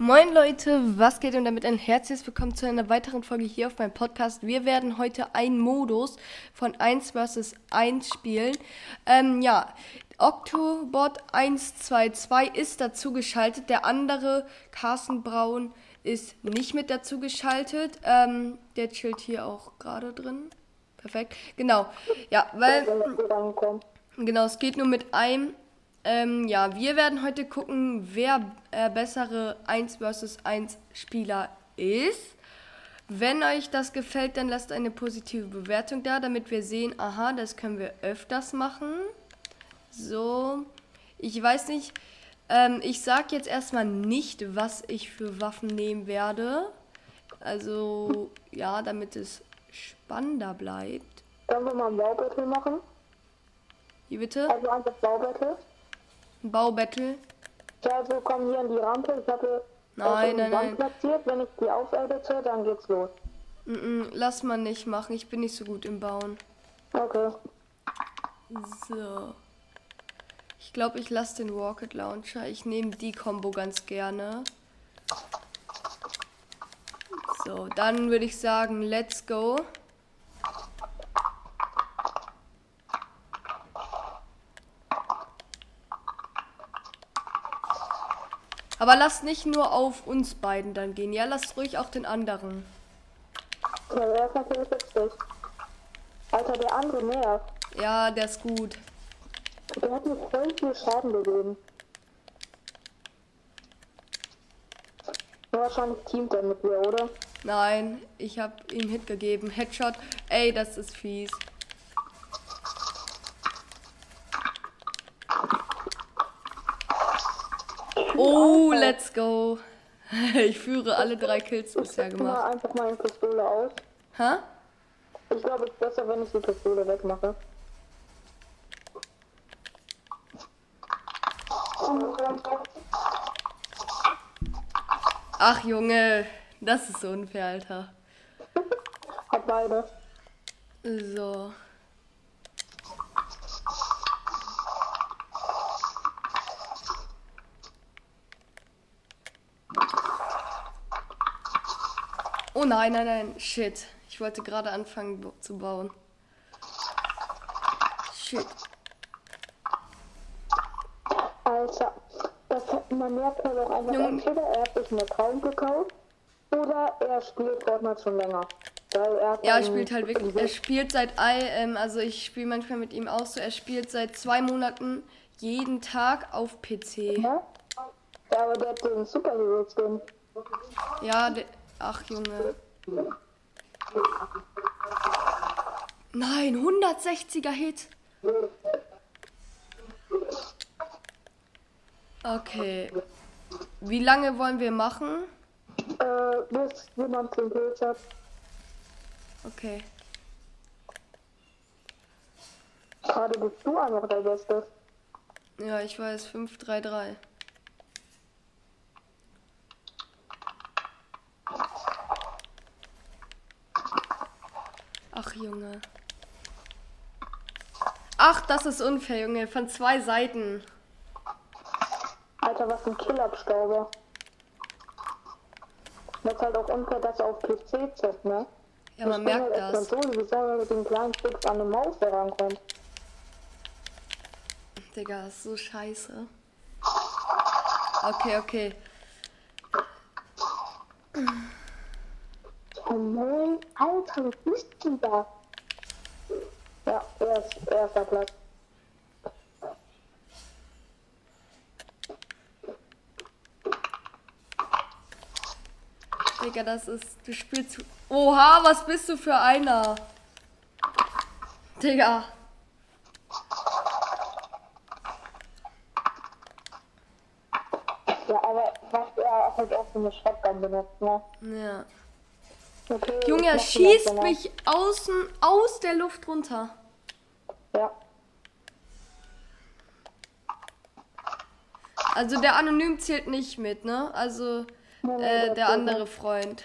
Moin Leute, was geht und damit ein herzliches Willkommen zu einer weiteren Folge hier auf meinem Podcast. Wir werden heute einen Modus von 1 vs 1 spielen. Ähm, ja, Octobot 122 ist dazu geschaltet. Der andere, Carsten Braun, ist nicht mit dazu geschaltet. Ähm, der chillt hier auch gerade drin. Perfekt. Genau. Ja, weil. Genau, es geht nur mit einem. Ähm, ja, wir werden heute gucken, wer äh, bessere 1 vs 1 Spieler ist. Wenn euch das gefällt, dann lasst eine positive Bewertung da, damit wir sehen, aha, das können wir öfters machen. So, ich weiß nicht, ähm, ich sag jetzt erstmal nicht, was ich für Waffen nehmen werde. Also, ja, damit es spannender bleibt. Sollen wir mal ein Baubattle machen? Wie bitte? Also einfach Baubattle? Baubattle? Ja, also komm hier an die Rampe. Ich hatte Nein, äh, nein, Wand nein. platziert. Wenn ich die aufedite, dann geht's los. Mm -mm, lass mal nicht machen, ich bin nicht so gut im Bauen. Okay. So. Ich glaube, ich lasse den Rocket Launcher. Ich nehme die Combo ganz gerne. So, dann würde ich sagen, let's go. Aber lasst nicht nur auf uns beiden dann gehen. Ja, lasst ruhig auch den anderen. Ja, der ist natürlich witzig. Alter, der andere nervt. Ja, der ist gut. Der hat mir voll viel Schaden gegeben. Wahrscheinlich teamt er mit mir, oder? Nein, ich habe ihm Hit gegeben. Headshot. Ey, das ist fies. Oh, let's go. Ich führe alle drei Kills bisher gemacht. einfach meine Pistole aus. Hä? Ich glaube, es ist besser, wenn ich die Pistole wegmache. Ach, Junge. Das ist unfair, Alter. Hat beide. So. Nein, nein, nein. Shit. Ich wollte gerade anfangen zu bauen. Shit. Alter, das hat, man merkt halt auch einfach, Junge. entweder er hat sich einen Account gekauft oder er spielt Fortnite schon länger. Er Ja, er spielt halt wirklich. Er spielt seit ähm, also ich spiele manchmal mit ihm auch so. Er spielt seit zwei Monaten jeden Tag auf PC. Ja? ja, aber der hat den Superhero Skin. Ja, de ach Junge. Nein, 160er Hit. Okay. Wie lange wollen wir machen? Äh, bis jemand den Pilz hat. Okay. Gerade bist du einfach der Beste. Ja, ich weiß, 533. Ach, Junge. Ach, das ist unfair, Junge. Von zwei Seiten. Alter, was ein Killabstauber. Das ist halt auch unfair, dass er auf PC zockt, ne? Ja, man Ich merkt halt das. Konsole, wie soll er mit den kleinen Sticks an eine Maus herankommen? Digga, ist so scheiße. Okay, okay. Oh nein, Alter, was bist du da? Ja, er ist erster Platz. Digga, das ist. Du spielst. Oha, was bist du für einer? Digga. Ja, aber was er halt auch so eine Shotgun benutzt, ne? Ja. Okay, Junge, er schießt mich außen aus der Luft runter. Ja. Also der Anonym zählt nicht mit, ne? Also äh, der andere Freund.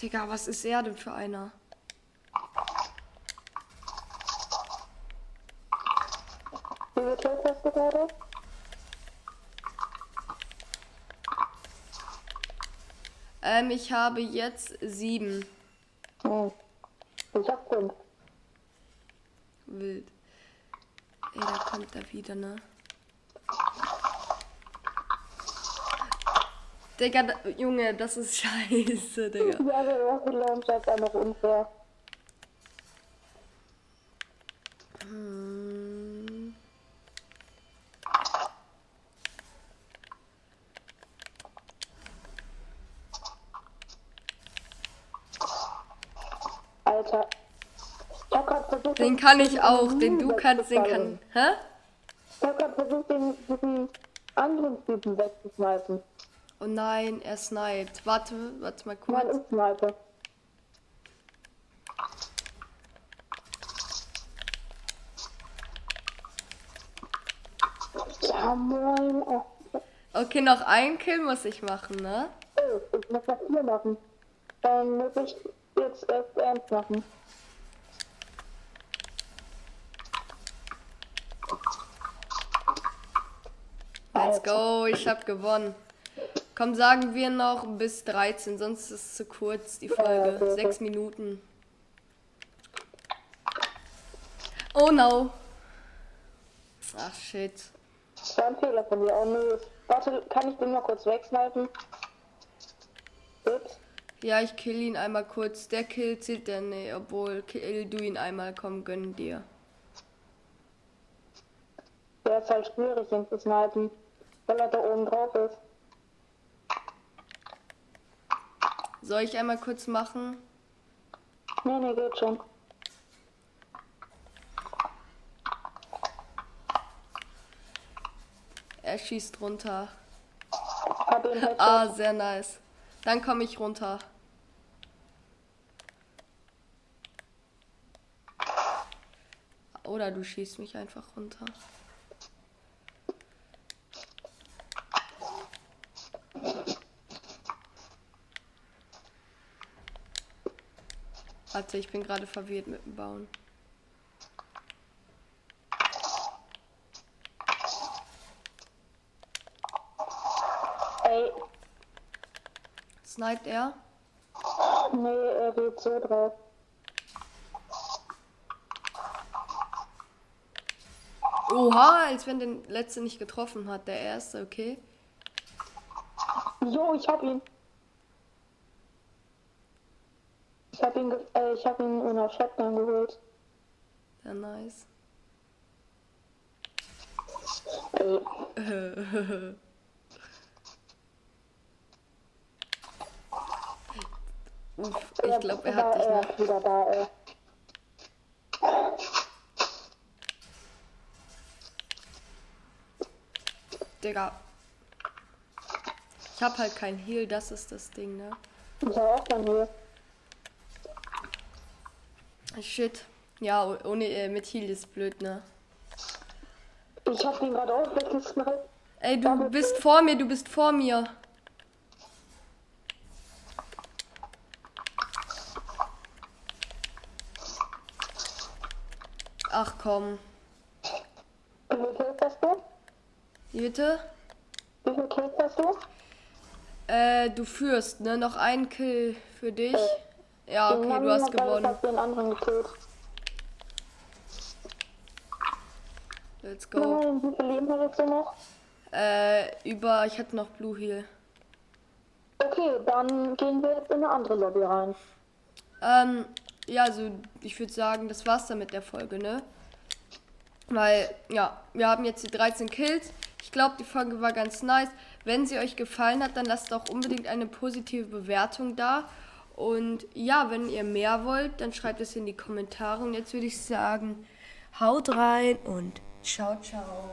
Digga, was ist er denn für einer? Wie Kills hast du gerade? Ähm, ich habe jetzt sieben. Hm. Ich hab fünf. Wild. Ey, da kommt er wieder, ne? Digga, da, Junge, das ist scheiße, Digga. Ja, erste Launcher ist einfach unfair. Hm. Alter. Ich hab grad versucht, Den kann ich auch, den du kannst, den kann. Hä? Ich hab grad versucht, den, diesen anderen Typen wegzuschmeißen. Oh nein, er sniped. Warte, warte mal Nein, kurz. ich snipe. Ja, moin. Okay, noch ein Kill muss ich machen, ne? ich muss das hier machen. Dann muss ich jetzt erst ernst machen. Let's go, ich hab gewonnen. Komm, sagen wir noch bis 13, sonst ist es zu kurz, die ja, Folge. okay. Sechs Minuten. Oh no. Ach shit. Das war ein Fehler von dir. Oh nö. Warte, kann ich den mal kurz wegsnipen? Ups. Ja, ich kill ihn einmal kurz. Der Kill zählt der nee, obwohl kill du ihn einmal, komm, gönn dir. Der ist halt schwierig, ihn zu snipen, weil er da oben drauf ist. Soll ich einmal kurz machen? Nee, nee, geht schon. Er schießt runter. Ah, sehr nice. Dann komme ich runter. Oder du schießt mich einfach runter. Warte, ich bin gerade verwirrt mit dem Bauen. Ey, Sniped er? nee, er geht so drauf. Oha, als wenn der letzte nicht getroffen hat. Der erste, okay. Jo, ich hab ihn. Ich hab ihn, äh, ich hab ihn in der Shotgun geholt. Sehr nice. Uff, ich glaube, er hat dich noch. ist wieder da, ey. Digga. Ich hab halt kein Heal, das ist das Ding, ne? Ich hab auch dann hier. Shit. Ja, oh- ohne äh, mit Heal ist blöd, ne? Ich hab ihn gerade auch weggesniped. Ey, du bist vor mir, du bist vor mir. Ach komm. Wie viel hast du? Wie Bitte? Wie viel Kills hast du? Äh, du führst, ne? Noch ein Kill für dich. Ja, Den okay, du hast Ich gewonnen. hab den anderen gekillt. Let's go. Nein, wie viel Leben hattest du noch? Äh, über, ich hatte noch Blue Heal. Okay, dann gehen wir jetzt in eine andere Lobby rein. Ähm, ja, also ich würde sagen, das war's dann mit der Folge, ne? Weil, ja, wir haben jetzt die 13 Kills. Ich glaube, die Folge war ganz nice. Wenn sie euch gefallen hat, dann lasst auch unbedingt eine positive Bewertung da. Und ja, wenn ihr mehr wollt, dann schreibt es in die Kommentare. Und jetzt würde ich sagen, haut rein und ciao, ciao.